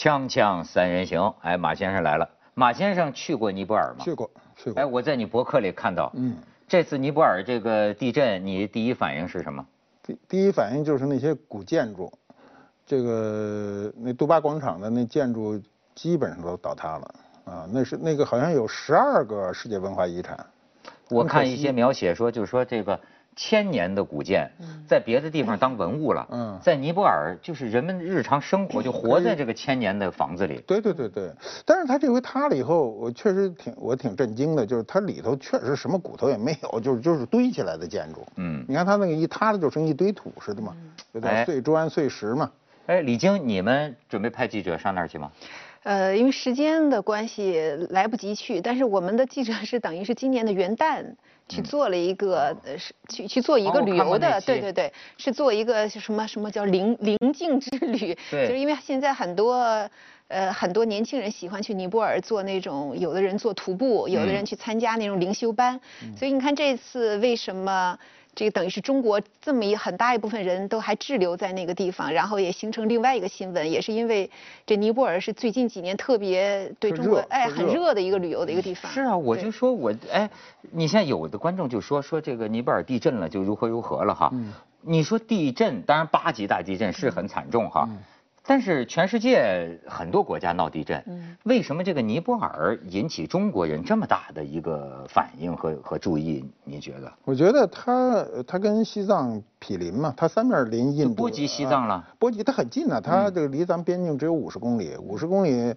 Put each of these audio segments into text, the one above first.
锵锵三人行，哎，马先生来了。马先生去过尼泊尔吗？去过，去过。哎，我在你博客里看到，嗯，这次尼泊尔这个地震，你第一反应是什么？第第一反应就是那些古建筑，这个那杜巴广场的那建筑基本上都倒塌了啊，那是那个好像有十二个世界文化遗产。我看一些描写说，就是说这个。千年的古建，在别的地方当文物了，嗯在尼泊尔就是人们日常生活就活在这个千年的房子里。对对对对，但是他这回塌了以后，我确实挺我挺震惊的，就是它里头确实什么骨头也没有，就是就是堆起来的建筑。嗯，你看它那个一塌了就成一堆土似的嘛，有点碎砖碎石嘛。哎，李晶，你们准备派记者上那儿去吗？呃，因为时间的关系来不及去，但是我们的记者是等于是今年的元旦。去做了一个呃是去去做一个旅游的，对对对，是做一个什么什么叫灵灵境之旅，就是因为现在很多呃很多年轻人喜欢去尼泊尔做那种，有的人做徒步，有的人去参加那种灵修班，所以你看这次为什么？这个等于是中国这么一很大一部分人都还滞留在那个地方，然后也形成另外一个新闻，也是因为这尼泊尔是最近几年特别对中国哎很热的一个旅游的一个地方。是啊，我就说我哎，你现在有的观众就说说这个尼泊尔地震了就如何如何了哈，你说地震当然八级大地震是很惨重哈。但是全世界很多国家闹地震，为什么这个尼泊尔引起中国人这么大的一个反应和和注意？你觉得？我觉得它它跟西藏毗邻嘛，它三面临印度，波及西藏了。波及它很近呢，它这个离咱们边境只有五十公里，五十公里，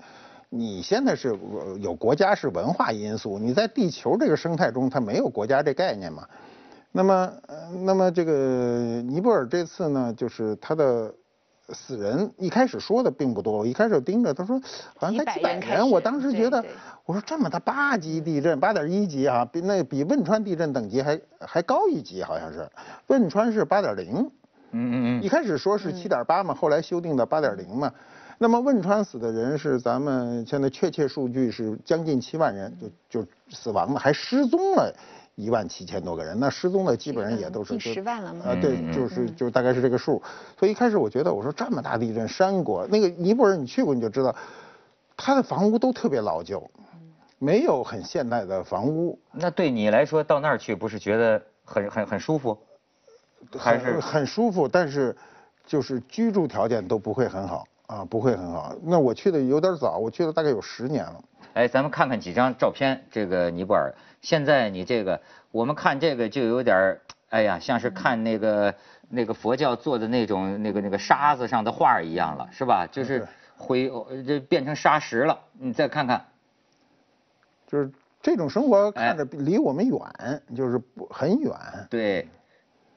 你现在是有国家是文化因素，你在地球这个生态中它没有国家这概念嘛。那么那么这个尼泊尔这次呢，就是它的。死人一开始说的并不多，我一开始盯着他说好像才几百人，我当时觉得我说这么大八级地震，八点一级啊，比那比汶川地震等级还还高一级，好像是汶川是八点零，嗯嗯嗯，一开始说是七点八嘛，后来修订到八点零嘛，那么汶川死的人是咱们现在确切数据是将近七万人，就就死亡了，还失踪了。一万七千多个人，那失踪的基本上也都是十万了吗？啊，对，就是就大概是这个数。所以一开始我觉得，我说这么大地震，山国那个尼泊尔你去过你就知道，它的房屋都特别老旧，没有很现代的房屋。那对你来说到那儿去不是觉得很很很舒服？还是很舒服，但是就是居住条件都不会很好啊，不会很好。那我去的有点早，我去了大概有十年了。哎，咱们看看几张照片，这个尼泊尔。现在你这个，我们看这个就有点儿，哎呀，像是看那个那个佛教做的那种那个那个沙子上的画一样了，是吧？就是灰，就变成沙石了。你再看看，就是这种生活看着离我们远，就是不很远。对，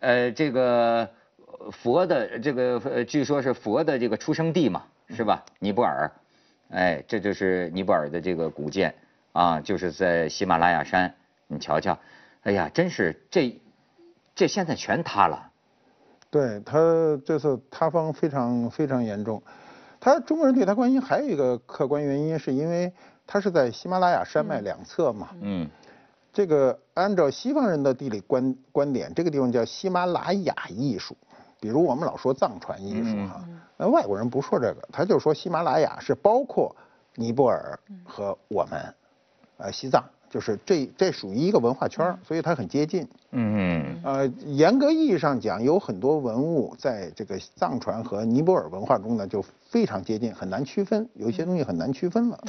呃，这个佛的这个，据说是佛的这个出生地嘛，是吧？尼泊尔。哎，这就是尼泊尔的这个古建啊，就是在喜马拉雅山，你瞧瞧，哎呀，真是这这现在全塌了。对他这次塌方非常非常严重，他中国人对他关心还有一个客观原因，是因为他是在喜马拉雅山脉两侧嘛。嗯。这个按照西方人的地理观观点，这个地方叫喜马拉雅艺术。比如我们老说藏传艺术哈，那外国人不说这个，他就说喜马拉雅是包括尼泊尔和我们，呃西藏。就是这这属于一个文化圈所以它很接近。嗯呃，严格意义上讲，有很多文物在这个藏传和尼泊尔文化中呢，就非常接近，很难区分。有一些东西很难区分了。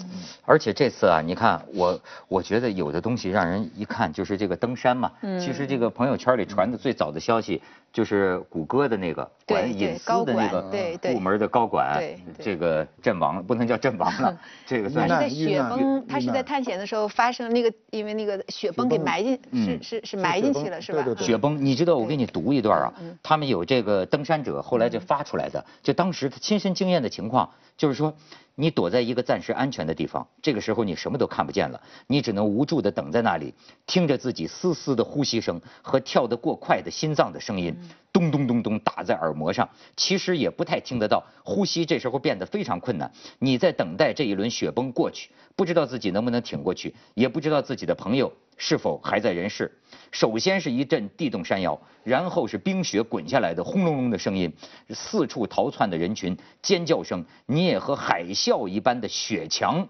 而且这次啊，你看我，我觉得有的东西让人一看就是这个登山嘛。嗯。其实这个朋友圈里传的最早的消息，就是谷歌的那个管隐私的那个部门的高管，这个阵亡，不能叫阵亡了，这个算是在雪崩，他是在探险的时候发生那个。因为那个雪崩给埋进，是是是埋进去了，是吧？雪崩，你知道我给你读一段啊，他们有这个登山者后来就发出来的，就当时他亲身经验的情况，就是说，你躲在一个暂时安全的地方，这个时候你什么都看不见了，你只能无助的等在那里，听着自己嘶嘶的呼吸声和跳得过快的心脏的声音。咚咚咚咚打在耳膜上，其实也不太听得到，呼吸这时候变得非常困难。你在等待这一轮雪崩过去，不知道自己能不能挺过去，也不知道自己的朋友是否还在人世。首先是一阵地动山摇，然后是冰雪滚下来的轰隆隆的声音，四处逃窜的人群尖叫声，你也和海啸一般的雪墙。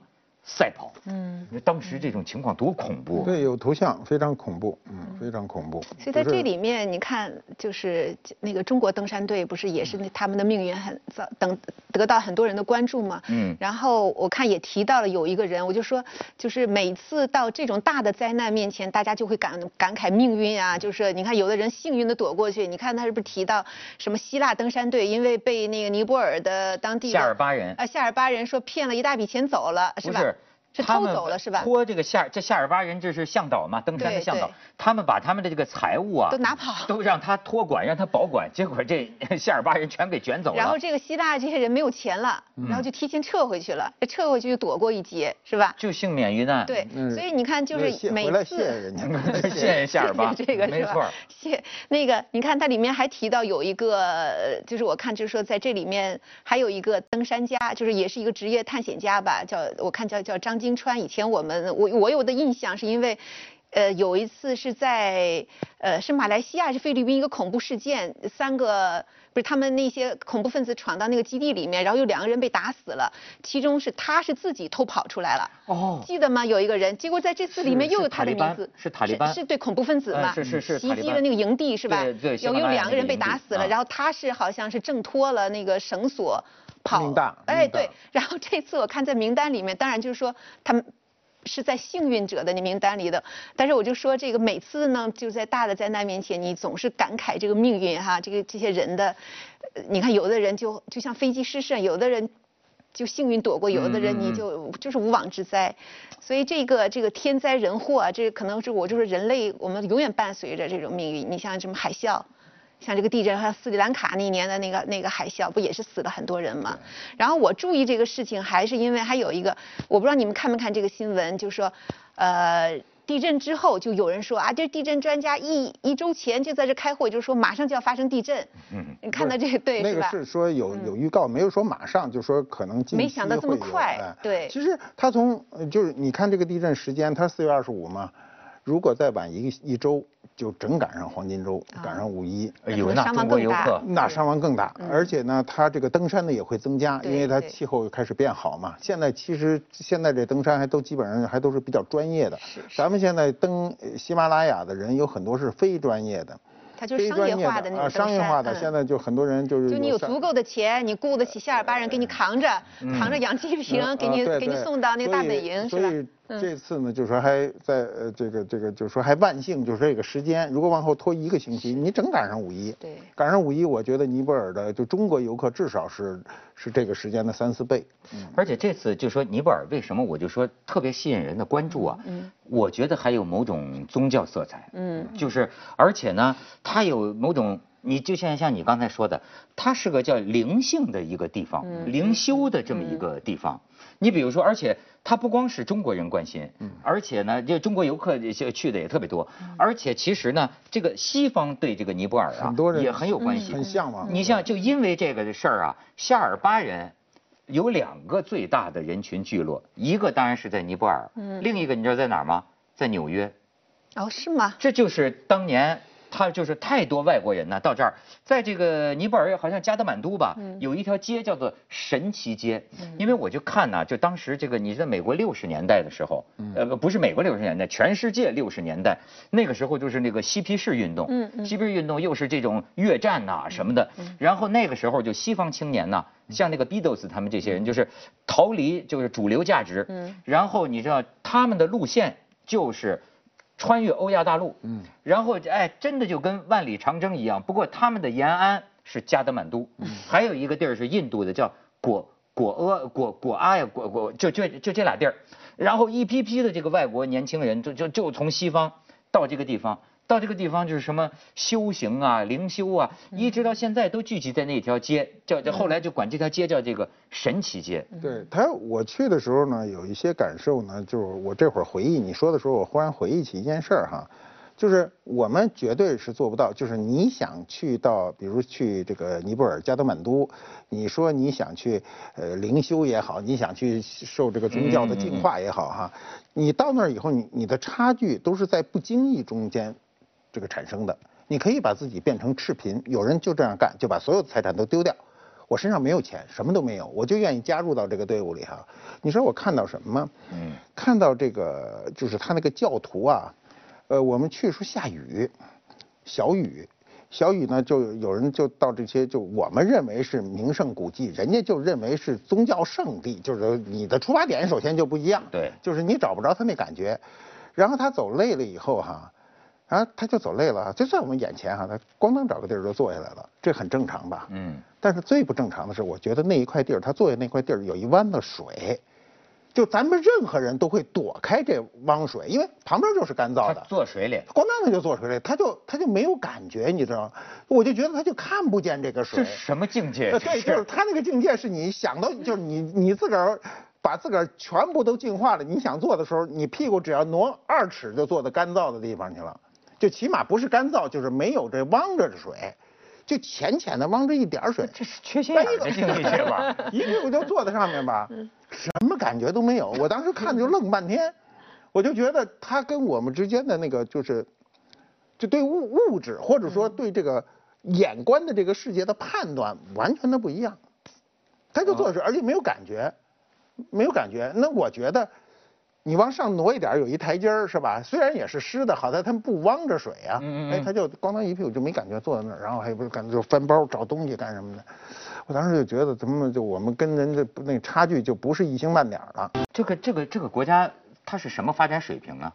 赛跑，嗯，当时这种情况多恐怖。对，有图像，非常恐怖，嗯，非常恐怖。所以在这里面，你看，就是那个中国登山队，不是也是那他们的命运很遭等得到很多人的关注吗？嗯。然后我看也提到了有一个人，我就说，就是每次到这种大的灾难面前，大家就会感感慨命运啊，就是你看有的人幸运的躲过去，你看他是不是提到什么希腊登山队因为被那个尼泊尔的当地夏尔巴人啊夏尔巴人说骗了一大笔钱走了，是吧？是偷走了是吧？托这个夏这夏尔巴人这是向导嘛，登山的向导，他们把他们的这个财物啊都拿跑，都让他托管，让他保管，结果这 夏尔巴人全给卷走了。然后这个希腊这些人没有钱了，然后就提前撤回去了，撤回去就躲过一劫，是吧？就幸免于难。对，所以你看就是每次谢人家，谢谢夏尔巴，这个没错。谢那个，你看它里面还提到有一个，就是我看就是说在这里面还有一个登山家，就是也是一个职业探险家吧，叫我看叫叫张金川，以前我。们我我有的印象是因为，呃，有一次是在呃是马来西亚还是菲律宾一个恐怖事件，三个不是他们那些恐怖分子闯到那个基地里面，然后有两个人被打死了，其中是他是自己偷跑出来了，哦，记得吗？有一个人，结果在这次里面又有他的名字，是塔利班，是对恐怖分子嘛，是是是袭击了那个营地是吧？对对，有有两个人被打死了，然后他是好像是挣脱了那个绳索跑，哎对，然后这次我看在名单里面，当然就是说他们。是在幸运者的那名单里的，但是我就说这个每次呢，就在大的灾难面前，你总是感慨这个命运哈，这个这些人的，你看有的人就就像飞机失事，有的人就幸运躲过，有的人你就就是无妄之灾，所以这个这个天灾人祸啊，这可能是我就是人类，我们永远伴随着这种命运。你像什么海啸。像这个地震，还有斯里兰卡那年的那个那个海啸，不也是死了很多人吗？然后我注意这个事情，还是因为还有一个，我不知道你们看没看这个新闻，就说，呃，地震之后就有人说啊，这地震专家一一周前就在这开会，就说马上就要发生地震。嗯，你看到这个对是吧？那个是说有有预告，没有说马上，就说可能没想到这么快。对，其实他从就是你看这个地震时间，他四月二十五嘛。如果再晚一一周，就正赶上黄金周，赶上五一，哎呦，那中国游客那伤亡更大。而且呢，它这个登山呢也会增加，因为它气候开始变好嘛。现在其实现在这登山还都基本上还都是比较专业的。是。咱们现在登喜马拉雅的人有很多是非专业的。它就是商业化的那种商业化的，现在就很多人就是。就你有足够的钱，你雇得起夏尔巴人给你扛着，扛着氧气瓶给你给你送到那个大本营，是吧？这次呢，就是说还在呃这个这个，就是说还万幸，就是这个时间，如果往后拖一个星期，你整赶上五一，对，赶上五一，我觉得尼泊尔的就中国游客至少是是这个时间的三四倍。嗯，而且这次就说尼泊尔为什么我就说特别吸引人的关注啊？嗯，我觉得还有某种宗教色彩。嗯，就是而且呢，它有某种。你就像像你刚才说的，它是个叫灵性的一个地方，灵修的这么一个地方。你比如说，而且它不光是中国人关心，而且呢，这中国游客去的也特别多。而且其实呢，这个西方对这个尼泊尔啊很多人也很有关系，很向往。你像就因为这个的事儿啊，夏尔巴人有两个最大的人群聚落，一个当然是在尼泊尔，另一个你知道在哪儿吗？在纽约。哦，是吗？这就是当年。他就是太多外国人呢，到这儿，在这个尼泊尔好像加德满都吧，有一条街叫做神奇街，因为我就看呢，就当时这个你在美国六十年代的时候，呃不是美国六十年代，全世界六十年代，那个时候就是那个嬉皮士运动，嬉皮士运动又是这种越战呐什么的，然后那个时候就西方青年呐，像那个 Beatles 他们这些人就是逃离就是主流价值，然后你知道他们的路线就是。穿越欧亚大陆，嗯，然后哎，真的就跟万里长征一样。不过他们的延安是加德满都，嗯，还有一个地儿是印度的，叫果果阿果果阿呀果果，就就就这俩地儿。然后一批批的这个外国年轻人，就就就从西方到这个地方。到这个地方就是什么修行啊、灵修啊，一直到现在都聚集在那条街，叫叫后来就管这条街叫这个神奇街。对他，我去的时候呢，有一些感受呢，就是我这会儿回忆你说的时候，我忽然回忆起一件事儿哈，就是我们绝对是做不到。就是你想去到，比如去这个尼泊尔加德满都，你说你想去呃灵修也好，你想去受这个宗教的净化也好哈，你到那儿以后，你你的差距都是在不经意中间这个产生的。你可以把自己变成赤贫，有人就这样干，就把所有的财产都丢掉。我身上没有钱，什么都没有，我就愿意加入到这个队伍里哈。你说我看到什么吗？嗯，看到这个就是他那个教徒啊。呃，我们去时候下雨，小雨，小雨呢，就有人就到这些，就我们认为是名胜古迹，人家就认为是宗教圣地，就是你的出发点首先就不一样，对，就是你找不着他那感觉。然后他走累了以后哈，啊，他就走累了，就在我们眼前哈，他咣当找个地儿就坐下来了，这很正常吧？嗯。但是最不正常的是，我觉得那一块地儿，他坐下那块地儿有一湾子水。就咱们任何人都会躲开这汪水，因为旁边就是干燥的。坐水里，咣当他就坐水里，他就他就没有感觉，你知道吗？我就觉得他就看不见这个水。这什么境界？对，就是他那个境界是你想到，就是你你自个儿把自个儿全部都净化了，你想坐的时候，你屁股只要挪二尺就坐到干燥的地方去了，就起码不是干燥，就是没有这汪着的水，就浅浅的汪着一点水。这是缺心眼的吧？一屁股就坐在上面吧。什么感觉都没有，我当时看就愣半天，我就觉得他跟我们之间的那个就是，就对物物质或者说对这个眼观的这个世界的判断完全的不一样，他就坐着，而且没有感觉，没有感觉。那我觉得你往上挪一点，有一台阶儿是吧？虽然也是湿的，好在他们不汪着水啊。哎，他就咣当一屁股就没感觉坐在那儿，然后还不是感觉就翻包找东西干什么的。我当时就觉得，怎么就我们跟人的那差距就不是一星半点了？这个这个这个国家它是什么发展水平啊？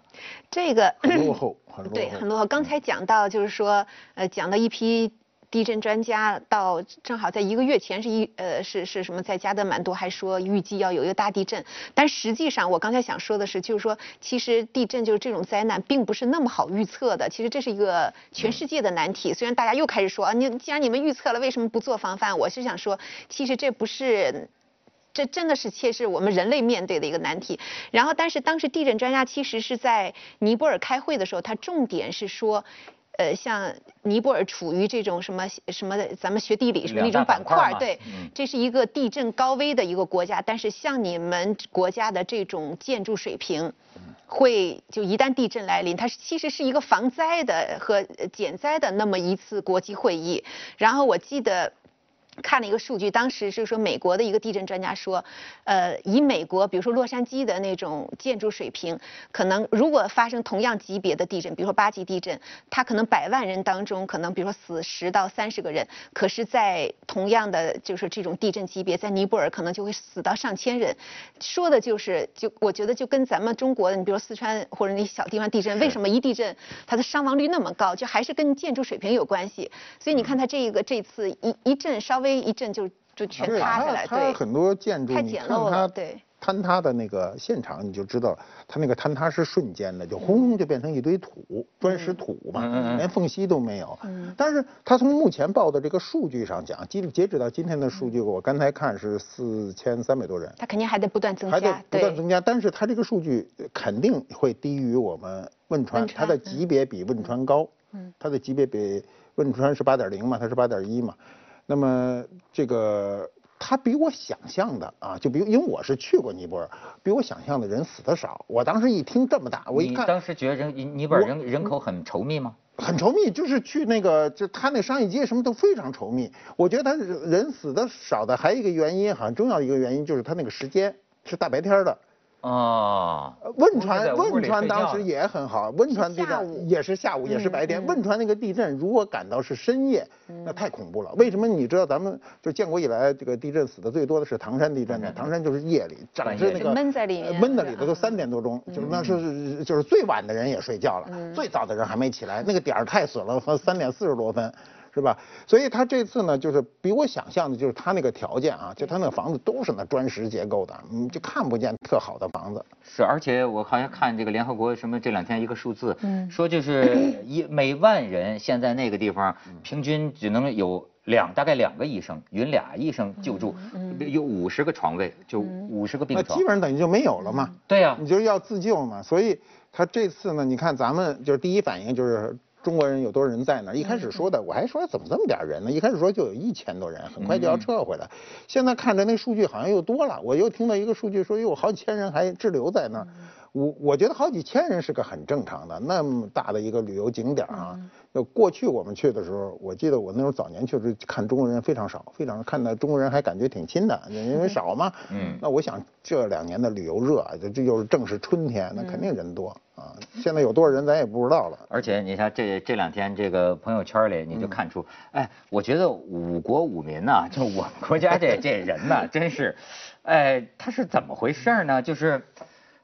这个很落后，很落后。对，很落后。刚才讲到就是说，呃，讲到一批。地震专家到正好在一个月前是一呃是是什么在加德满都还说预计要有一个大地震，但实际上我刚才想说的是，就是说其实地震就是这种灾难并不是那么好预测的，其实这是一个全世界的难题。虽然大家又开始说啊，你既然你们预测了，为什么不做防范？我是想说，其实这不是，这真的是切是我们人类面对的一个难题。然后，但是当时地震专家其实是在尼泊尔开会的时候，他重点是说。呃，像尼泊尔处于这种什么什么，咱们学地理什么那种板块对，这是一个地震高危的一个国家。但是像你们国家的这种建筑水平，会就一旦地震来临，它其实是一个防灾的和减灾的那么一次国际会议。然后我记得。看了一个数据，当时是说美国的一个地震专家说，呃，以美国比如说洛杉矶的那种建筑水平，可能如果发生同样级别的地震，比如说八级地震，它可能百万人当中可能比如说死十到三十个人，可是，在同样的就是这种地震级别，在尼泊尔可能就会死到上千人。说的就是，就我觉得就跟咱们中国的，你比如四川或者那小地方地震，为什么一地震它的伤亡率那么高，就还是跟建筑水平有关系。所以你看它这个这次一一震稍。微一震就就全塌下来，对，很多建筑太简陋了，对，坍塌的那个现场你就知道，它那个坍塌是瞬间的，就轰隆就变成一堆土，砖石土嘛，连缝隙都没有。嗯，但是它从目前报的这个数据上讲，截截止到今天的数据，我刚才看是四千三百多人。它肯定还得不断增加，还得不断增加，但是它这个数据肯定会低于我们汶川，它的级别比汶川高。嗯，它的级别比汶川是八点零嘛，它是八点一嘛。那么这个他比我想象的啊，就比如因为我是去过尼泊尔，比我想象的人死的少。我当时一听这么大，我一看，当时觉得人尼泊尔人人口很稠密吗？很稠密，就是去那个就他那商业街什么都非常稠密。我觉得他人死的少的还有一个原因，好像重要一个原因就是他那个时间是大白天的。啊，汶川汶川当时也很好，汶川地震也是下午也是白天。汶川那个地震如果赶到是深夜，那太恐怖了。为什么？你知道咱们就建国以来这个地震死的最多的是唐山地震呢？唐山就是夜里，整是那个闷在里面，闷在里头都三点多钟，就是那是就是最晚的人也睡觉了，最早的人还没起来，那个点儿太损了，三点四十多分。是吧？所以他这次呢，就是比我想象的，就是他那个条件啊，就他那个房子都是那砖石结构的，你就看不见特好的房子。是，而且我好像看这个联合国什么这两天一个数字，说就是一每万人现在那个地方平均只能有两大概两个医生，匀俩医生救助，有五十个床位，就五十个病床，基本上等于就没有了嘛。对呀，你就是要自救嘛。所以他这次呢，你看咱们就是第一反应就是中国人有多少人在那？一开始说的我还说怎么这么点人呢？一开始说就有一千多人，很快就要撤回来。现在看着那数据好像又多了，我又听到一个数据说有好几千人还滞留在那儿。我我觉得好几千人是个很正常的，那么大的一个旅游景点啊。就过去我们去的时候，我记得我那时候早年去是看中国人非常少，非常看到中国人还感觉挺亲的，因为少嘛。嗯。那我想这两年的旅游热，这这又是正是春天，那肯定人多啊。现在有多少人咱也不知道了。而且你看这这两天这个朋友圈里，你就看出，哎，我觉得五国五民呐，就我们国家这这人呐，真是，哎，他是怎么回事呢？就是。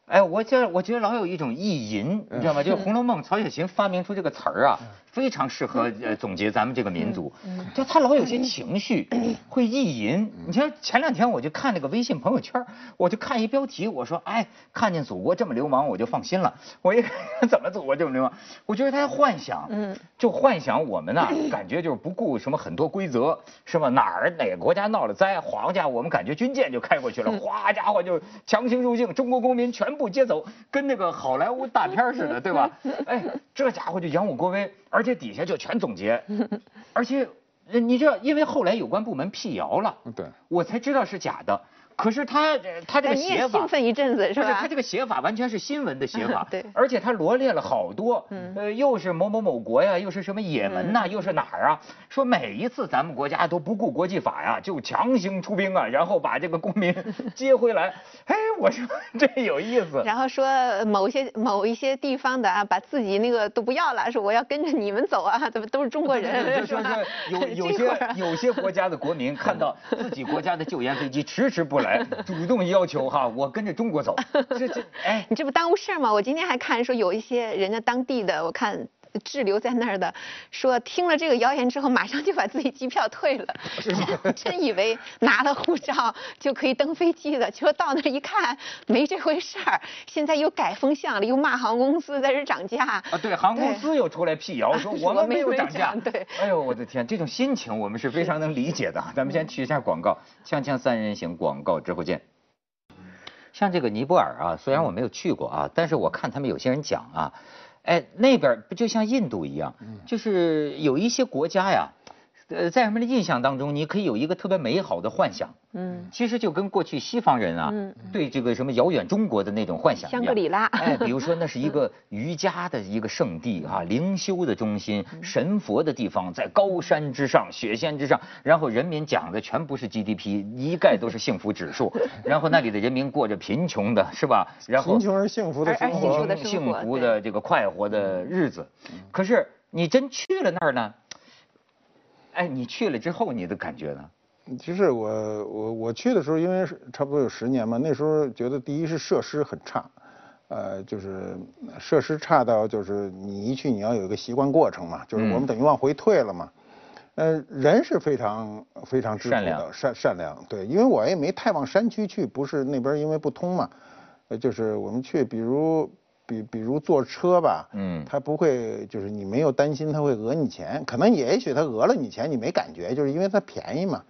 哎，我觉我觉得老有一种意淫，你知道吗？就是《红楼梦》，曹雪芹发明出这个词儿啊。非常适合呃总结咱们这个民族，就他老有些情绪 会意淫。你像前两天我就看那个微信朋友圈，我就看一标题，我说哎，看见祖国这么流氓，我就放心了。我一看怎么祖国这么流氓，我觉得他幻想，嗯，就幻想我们呢，感觉就是不顾什么很多规则，是吧？哪儿哪个国家闹了灾，皇家我们感觉军舰就开过去了，哗家伙就强行入境，中国公民全部接走，跟那个好莱坞大片似的，对吧？哎，这家伙就扬我国威，而且。底下就全总结，而且，你知道，因为后来有关部门辟谣了，对，我才知道是假的。可是他他这个写法，兴奋一阵子是吧？他这个写法完全是新闻的写法，对。而且他罗列了好多，呃，又是某某某国呀，又是什么也门呐，又是哪儿啊？说每一次咱们国家都不顾国际法呀，就强行出兵啊，然后把这个公民 接回来。哎，我说这有意思。然后说某些某一些地方的啊，把自己那个都不要了，说我要跟着你们走啊，怎么都是中国人，是吧？有 有些有些国家的国民看到自己国家的救援飞机迟迟不来。主动要求哈，我跟着中国走，这这哎，你这不耽误事儿吗？我今天还看说有一些人家当地的，我看。滞留在那儿的说，听了这个谣言之后，马上就把自己机票退了，真以为拿了护照就可以登飞机的，结果到那儿一看，没这回事儿。现在又改风向了，又骂航空公司在这涨价。啊，对，航空公司又出来辟谣说我们没有涨价。对，哎呦我的天，这种心情我们是非常能理解的。咱们先去一下广告，锵锵三人行广告之后见。像这个尼泊尔啊，虽然我没有去过啊，但是我看他们有些人讲啊。哎，那边不就像印度一样，就是有一些国家呀。呃，在人们的印象当中，你可以有一个特别美好的幻想。嗯，其实就跟过去西方人啊，嗯对这个什么遥远中国的那种幻想一样。香格里拉。哎，比如说那是一个瑜伽的一个圣地啊，灵修的中心，神佛的地方，在高山之上，雪线之上，然后人民讲的全不是 GDP，一概都是幸福指数，然后那里的人民过着贫穷的，是吧？然后贫穷而幸福的生活，幸福的这个快活的日子。可是你真去了那儿呢？哎，你去了之后，你的感觉呢？其实我我我去的时候，因为差不多有十年嘛，那时候觉得第一是设施很差，呃，就是设施差到就是你一去你要有一个习惯过程嘛，就是我们等于往回退了嘛。呃，人是非常非常善良善善良，对，因为我也没太往山区去，不是那边因为不通嘛，呃，就是我们去，比如。比比如坐车吧，嗯，他不会，就是你没有担心他会讹你钱，可能也许他讹了你钱，你没感觉，就是因为他便宜嘛，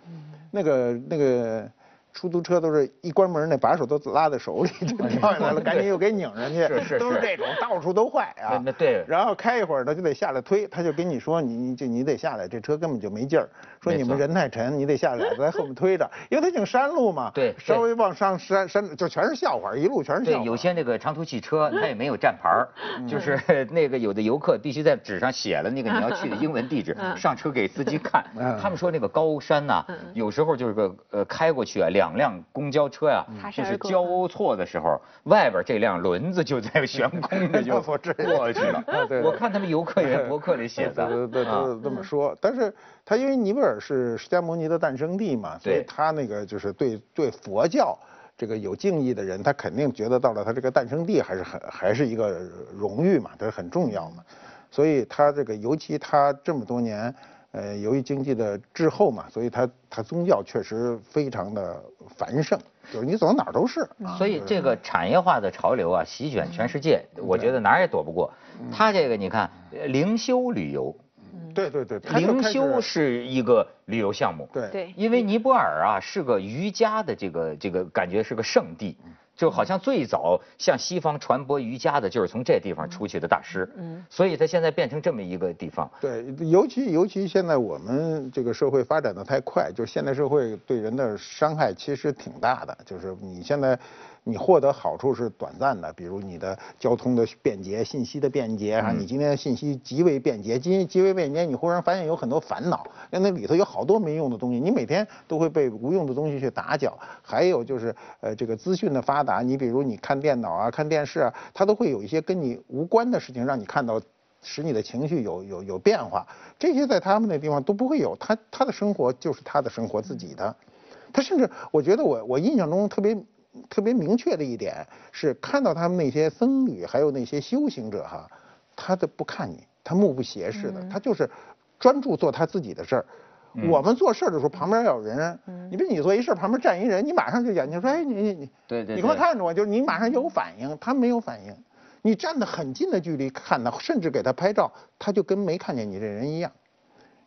那个那个。出租车都是一关门，那把手都拉在手里就掉下来了，赶紧又给拧上去，是是 都是这种，到处都坏啊。那对。然后开一会儿他就得下来推，他就跟你说，你你就你得下来，这车根本就没劲儿。说你们人太沉，你得下来在后面推着，因为它经山路嘛。对。稍微往上山山就全是笑话，一路全是笑话。对，有些那个长途汽车它也没有站牌儿，就是 那个有的游客必须在纸上写了那个你要去的英文地址，上车给司机看。他们说那个高山呐，有时候就是个呃开过去啊，两辆公交。车呀，就是交错的时候，外边这辆轮子就在悬 空的就 过去了。我看他们游客在博客里写的，都都这么说。但是他因为尼泊尔是释迦牟尼的诞生地嘛，所以他那个就是对对佛教这个有敬意的人，他肯定觉得到了他这个诞生地还是很还是一个荣誉嘛，这是很重要嘛。所以他这个尤其他这么多年。呃，由于经济的滞后嘛，所以它它宗教确实非常的繁盛，就是你走到哪儿都是。所以这个产业化的潮流啊，席卷全世界，我觉得哪儿也躲不过。它这个你看，灵修旅游，对对对，灵修是一个旅游项目。对对，因为尼泊尔啊是个瑜伽的这个这个感觉是个圣地。就好像最早向西方传播瑜伽的，就是从这地方出去的大师，嗯，所以他现在变成这么一个地方。对，尤其尤其现在我们这个社会发展的太快，就是现代社会对人的伤害其实挺大的，就是你现在。你获得好处是短暂的，比如你的交通的便捷、信息的便捷啊，你今天信息极为便捷，极极为便捷，你忽然发现有很多烦恼，那那里头有好多没用的东西，你每天都会被无用的东西去打搅。还有就是呃这个资讯的发达，你比如你看电脑啊、看电视啊，它都会有一些跟你无关的事情让你看到，使你的情绪有有有变化。这些在他们那地方都不会有，他他的生活就是他的生活自己的，他甚至我觉得我我印象中特别。特别明确的一点是，看到他们那些僧侣，还有那些修行者哈，他的不看你，他目不斜视的，他就是专注做他自己的事儿。我们做事儿的时候，旁边要有人，你比如你做一事儿，旁边站一人，你马上就眼睛说，哎，你你你，对对，你快看着我，就是你马上有反应，他没有反应。你站得很近的距离看他，甚至给他拍照，他就跟没看见你这人一样，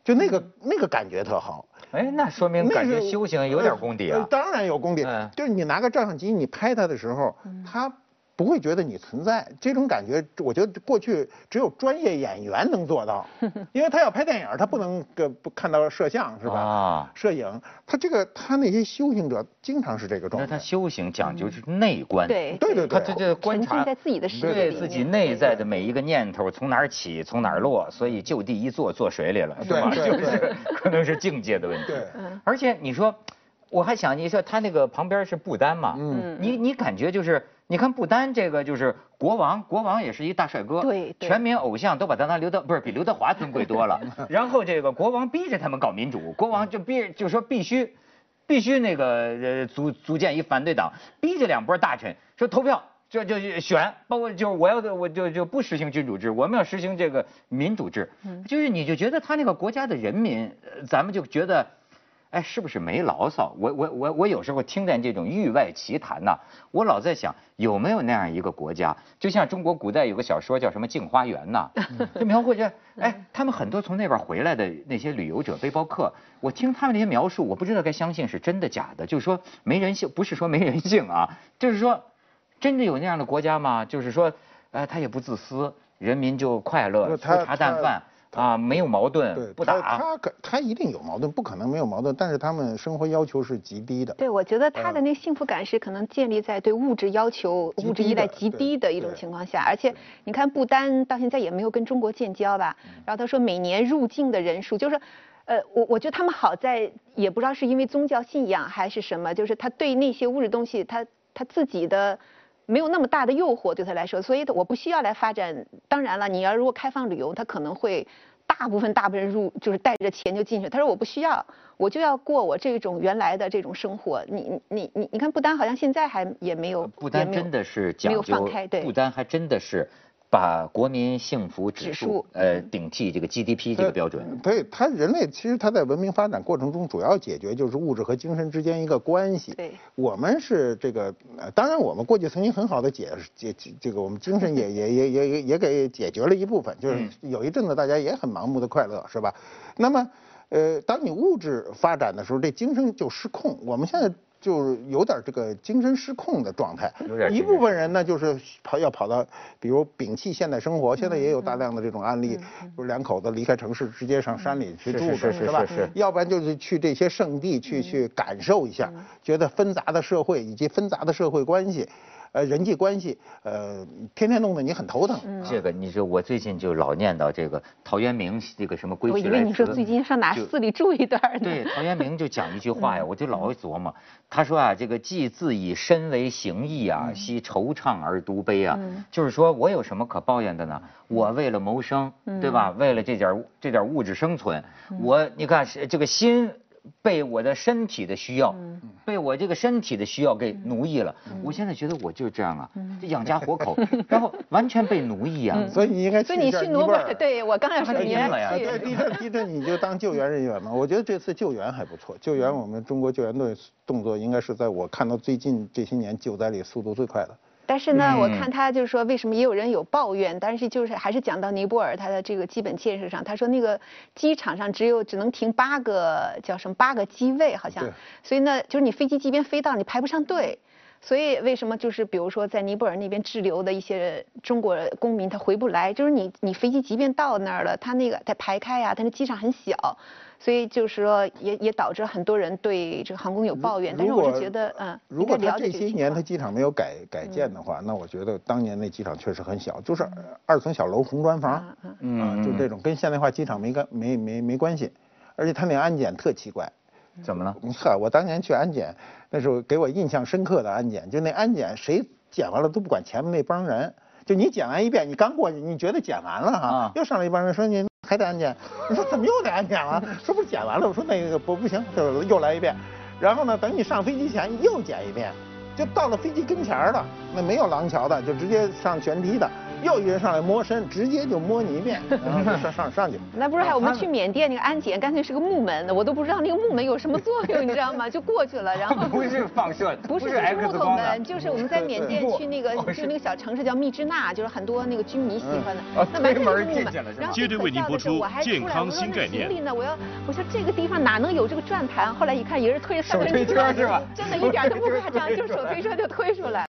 就那个那个感觉特好。哎，那说明感觉修行有点功底啊。当然有功底，就是你拿个照相机，你拍他的时候，他。不会觉得你存在这种感觉，我觉得过去只有专业演员能做到，因为他要拍电影，他不能个不看到摄像是吧？啊，摄影，他这个他那些修行者经常是这个状态。那他修行讲究是内观，对。对对，他这这观察在自己的世界对自己内在的每一个念头从哪儿起，从哪儿落，所以就地一坐坐水里了，对吧？就是可能是境界的问题。对，而且你说，我还想你说他那个旁边是不丹嘛？嗯，你你感觉就是。你看不丹这个就是国王，国王也是一大帅哥，对，全民偶像都把他当刘德，不是比刘德华尊贵多了。然后这个国王逼着他们搞民主，国王就逼就说必须，必须那个呃组组建一反对党，逼着两拨大臣说投票，就就选，包括就是我要的我就就不实行君主制，我们要实行这个民主制。就是你就觉得他那个国家的人民，咱们就觉得。哎，是不是没牢骚？我我我我有时候听见这种域外奇谈呐，我老在想有没有那样一个国家，就像中国古代有个小说叫什么《镜花缘》呐，就描绘着，哎，他们很多从那边回来的那些旅游者、背包客，我听他们那些描述，我不知道该相信是真的假的。就是说没人性，不是说没人性啊，就是说真的有那样的国家吗？就是说，呃，他也不自私，人民就快乐，粗茶淡饭。啊，没有矛盾，不打。他可他一定有矛盾，不可能没有矛盾。但是他们生活要求是极低的。对，我觉得他的那幸福感是可能建立在对物质要求、物质依赖极低的一种情况下。而且你看，不丹到现在也没有跟中国建交吧？然后他说每年入境的人数，就是呃，我我觉得他们好在也不知道是因为宗教信仰还是什么，就是他对那些物质东西，他他自己的没有那么大的诱惑对他来说，所以我不需要来发展。当然了，你要如果开放旅游，他可能会。大部分大部分人入就是带着钱就进去，他说我不需要，我就要过我这种原来的这种生活。你你你你看不丹好像现在还也没有，不丹真的是讲究，不丹还真的是。把国民幸福指数呃顶替这个 GDP 这个标准，对，它人类其实它在文明发展过程中主要解决就是物质和精神之间一个关系。对，我们是这个，当然我们过去曾经很好的解解这个我们精神也也也也也也给解决了一部分，就是有一阵子大家也很盲目的快乐，是吧？那么呃，当你物质发展的时候，这精神就失控。我们现在。就是有点这个精神失控的状态，一部分人呢就是跑要跑到，比如摒弃现代生活，现在也有大量的这种案例，就是两口子离开城市直接上山里去住是吧？要不然就是去这些圣地去去感受一下，觉得纷杂的社会以及纷杂的社会关系。呃，人际关系，呃，天天弄得你很头疼。这个，你说我最近就老念叨这个陶渊明这个什么归我以为你说最近上哪寺里住一段呢？对，陶渊明就讲一句话呀，我就老琢磨。他说啊，这个既自以身为行义啊，惜惆怅而独悲啊。就是说我有什么可抱怨的呢？我为了谋生，对吧？为了这点这点物质生存，我你看这个心。被我的身体的需要，被我这个身体的需要给奴役了。我现在觉得我就是这样啊，养家活口，然后完全被奴役啊。所以你应该所以你去尼泊尔，对我刚才说你呀。对地震地震你就当救援人员嘛。我觉得这次救援还不错，救援我们中国救援队动作应该是在我看到最近这些年救灾里速度最快的。但是呢，我看他就是说，为什么也有人有抱怨？但是就是还是讲到尼泊尔它的这个基本建设上，他说那个机场上只有只能停八个叫什么八个机位好像，所以呢，就是你飞机即便飞到，你排不上队。所以为什么就是比如说在尼泊尔那边滞留的一些中国公民他回不来，就是你你飞机即便到那儿了，他那个在排开呀，但是机场很小，所以就是说也也导致很多人对这个航空有抱怨。但是我是觉得嗯，如果他这些年他机场没有改改建的话，那我觉得当年那机场确实很小，就是二层小楼红砖房，嗯，就这种跟现代化机场没干没没没关系，而且他那安检特奇怪。怎么了？呵，我当年去安检，那时候给我印象深刻的安检，就那安检谁检完了都不管前面那帮人，就你检完一遍，你刚过去，你觉得检完了哈，又上来一帮人说你还得安检，你说怎么又得安检了？说不是检完了？我说那个不不行，就又来一遍，然后呢，等你上飞机前又检一遍，就到了飞机跟前了，那没有廊桥的，就直接上舷梯的。又一人上来摸身，直接就摸你一遍，然后上上上去。那不是还我们去缅甸那个安检，干脆是个木门，我都不知道那个木门有什么作用，你知道吗？就过去了，然后 不是放射，不是是木头门，就是我们在缅甸去那个就那个小城市叫密支那，就是很多那个军迷喜欢的。那门是木门。然后接着为您播出健康新概念。呢？我要我说这个地方哪能有这个转盘？后来一看，也是推着三轮车，是吧？真的一点都不夸张，就手推车就推出来。